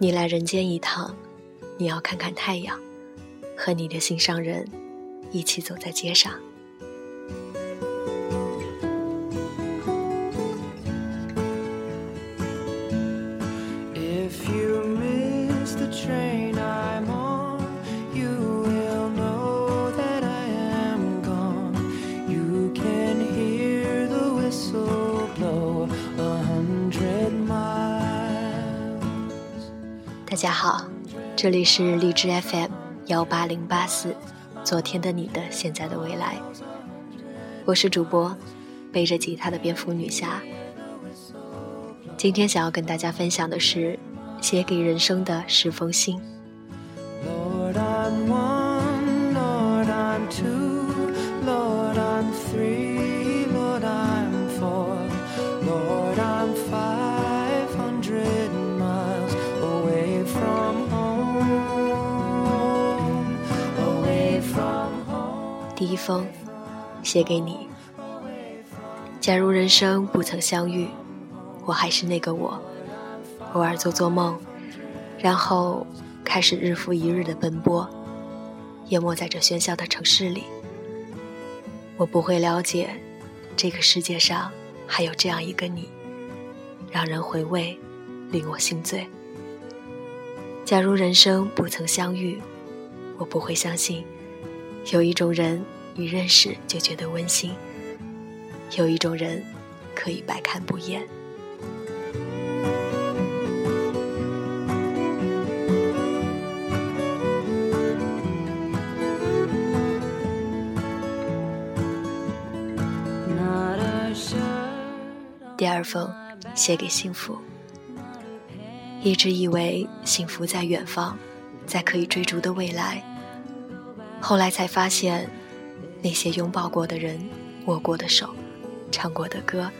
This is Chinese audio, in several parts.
你来人间一趟，你要看看太阳，和你的心上人一起走在街上。这里是荔枝 FM 幺八零八四，昨天的你的现在的未来，我是主播背着吉他的蝙蝠女侠。今天想要跟大家分享的是写给人生的十封信。第一封，写给你。假如人生不曾相遇，我还是那个我，偶尔做做梦，然后开始日复一日的奔波，淹没在这喧嚣的城市里。我不会了解，这个世界上还有这样一个你，让人回味，令我心醉。假如人生不曾相遇，我不会相信。有一种人，一认识就觉得温馨；有一种人，可以百看不厌。第二封，写给幸福。一直以为幸福在远方，在可以追逐的未来。后来才发现，那些拥抱过的人、握过的手、唱过的歌、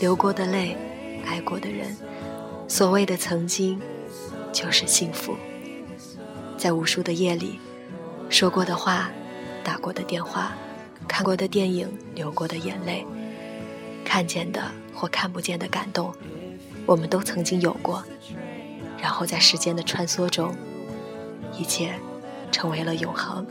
流过的泪、爱过的人，所谓的曾经，就是幸福。在无数的夜里，说过的话、打过的电话、看过的电影、流过的眼泪、看见的或看不见的感动，我们都曾经有过。然后在时间的穿梭中，一切成为了永恒。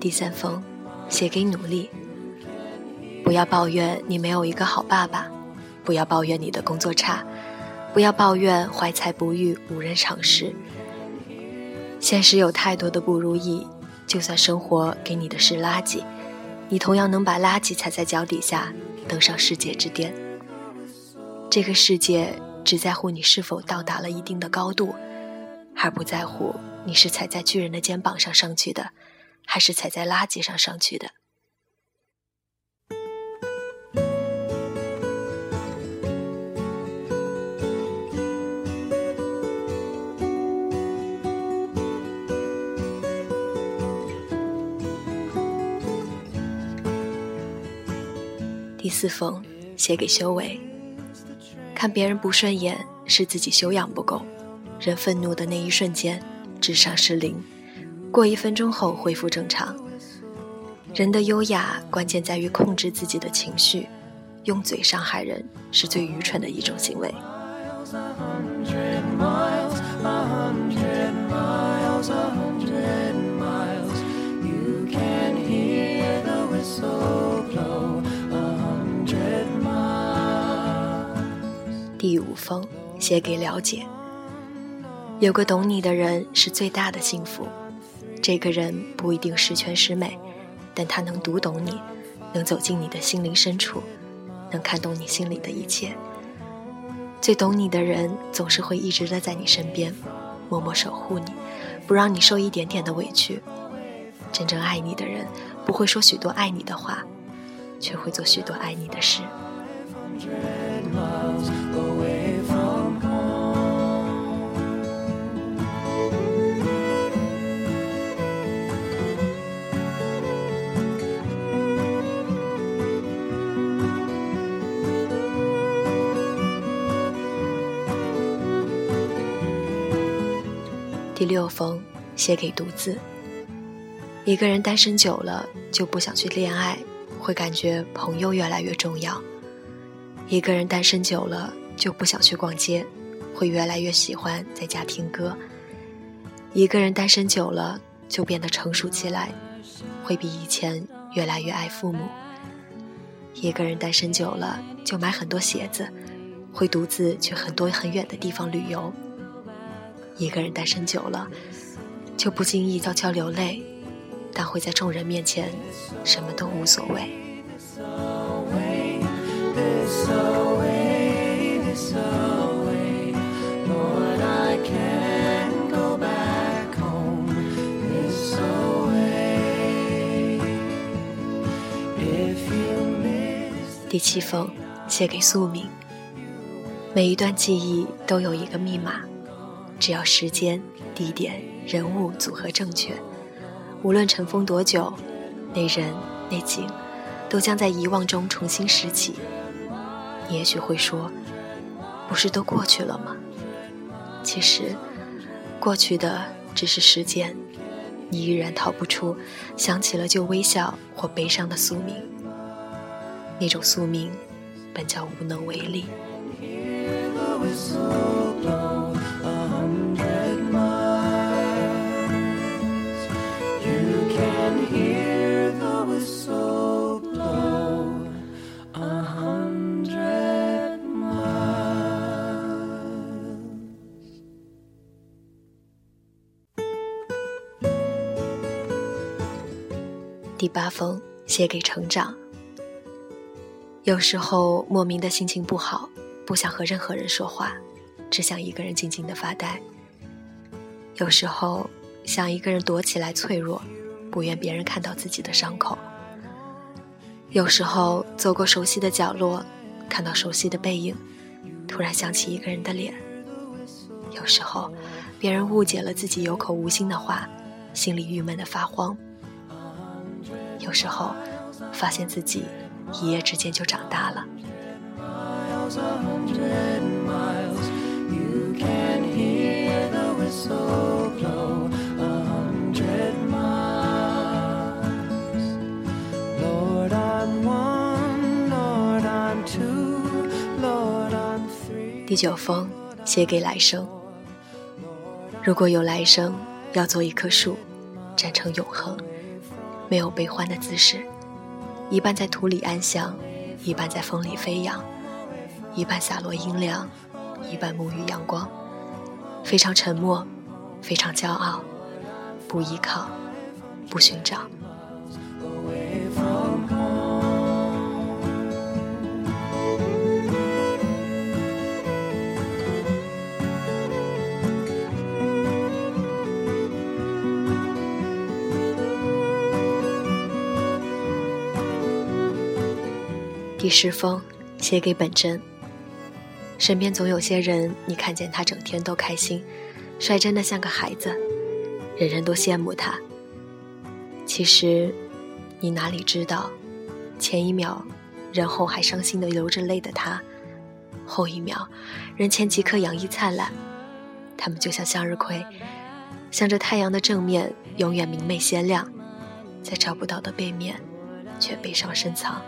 第三封，写给努力。不要抱怨你没有一个好爸爸，不要抱怨你的工作差，不要抱怨怀才不遇无人赏识。现实有太多的不如意。就算生活给你的是垃圾，你同样能把垃圾踩在脚底下，登上世界之巅。这个世界只在乎你是否到达了一定的高度，而不在乎你是踩在巨人的肩膀上上去的，还是踩在垃圾上上去的。第四封，写给修为。看别人不顺眼，是自己修养不够。人愤怒的那一瞬间，智商是零，过一分钟后恢复正常。人的优雅，关键在于控制自己的情绪。用嘴伤害人，是最愚蠢的一种行为。So oh. 第五封，写给了解。有个懂你的人是最大的幸福。这个人不一定十全十美，但他能读懂你，能走进你的心灵深处，能看懂你心里的一切。最懂你的人总是会一直的在你身边，默默守护你，不让你受一点点的委屈。真正爱你的人不会说许多爱你的话，却会做许多爱你的事。第六封写给独自。一个人单身久了，就不想去恋爱，会感觉朋友越来越重要。一个人单身久了，就不想去逛街，会越来越喜欢在家听歌。一个人单身久了，就变得成熟起来，会比以前越来越爱父母。一个人单身久了，就买很多鞋子，会独自去很多很远的地方旅游。一个人单身久了，就不经意悄悄流泪，但会在众人面前什么都无所谓。第七封，写给宿命。每一段记忆都有一个密码，只要时间、地点、人物组合正确，无论尘封多久，那人那景，都将在遗忘中重新拾起。你也许会说，不是都过去了吗？其实，过去的只是时间，你依然逃不出想起了就微笑或悲伤的宿命。那种宿命，本叫无能为力。第八封，写给成长。有时候莫名的心情不好，不想和任何人说话，只想一个人静静的发呆。有时候想一个人躲起来脆弱，不愿别人看到自己的伤口。有时候走过熟悉的角落，看到熟悉的背影，突然想起一个人的脸。有时候别人误解了自己有口无心的话，心里郁闷的发慌。有时候发现自己。一夜之间就长大了。第九封，写给来生。如果有来生，要做一棵树，站成永恒，没有悲欢的姿势。一半在土里安详，一半在风里飞扬，一半洒落阴凉，一半沐浴阳光。非常沉默，非常骄傲，不依靠，不寻找。第十封，写给本真。身边总有些人，你看见他整天都开心，率真的像个孩子，人人都羡慕他。其实，你哪里知道，前一秒，人后还伤心的流着泪的他，后一秒，人前即刻洋溢灿烂。他们就像向日葵，向着太阳的正面永远明媚鲜亮，在找不到的背面，却悲伤深藏。